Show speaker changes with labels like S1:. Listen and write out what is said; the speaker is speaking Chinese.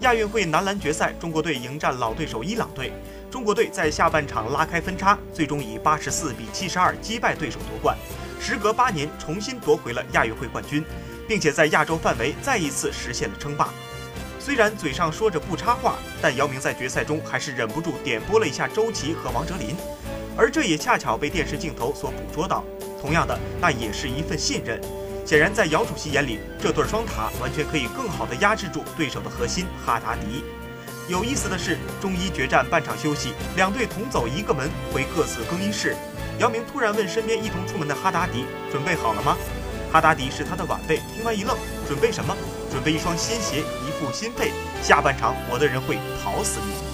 S1: 亚运会男篮决赛，中国队迎战老对手伊朗队。中国队在下半场拉开分差，最终以八十四比七十二击败对手夺冠。时隔八年，重新夺回了亚运会冠军，并且在亚洲范围再一次实现了称霸。虽然嘴上说着不插话，但姚明在决赛中还是忍不住点拨了一下周琦和王哲林，而这也恰巧被电视镜头所捕捉到。同样的，那也是一份信任。显然，在姚主席眼里，这对双塔完全可以更好地压制住对手的核心哈达迪。有意思的是，中医决战半场休息，两队同走一个门回各自更衣室。姚明突然问身边一同出门的哈达迪：“准备好了吗？”哈达迪是他的晚辈，听完一愣：“准备什么？准备一双新鞋，一副新被。下半场，我的人会跑死你。”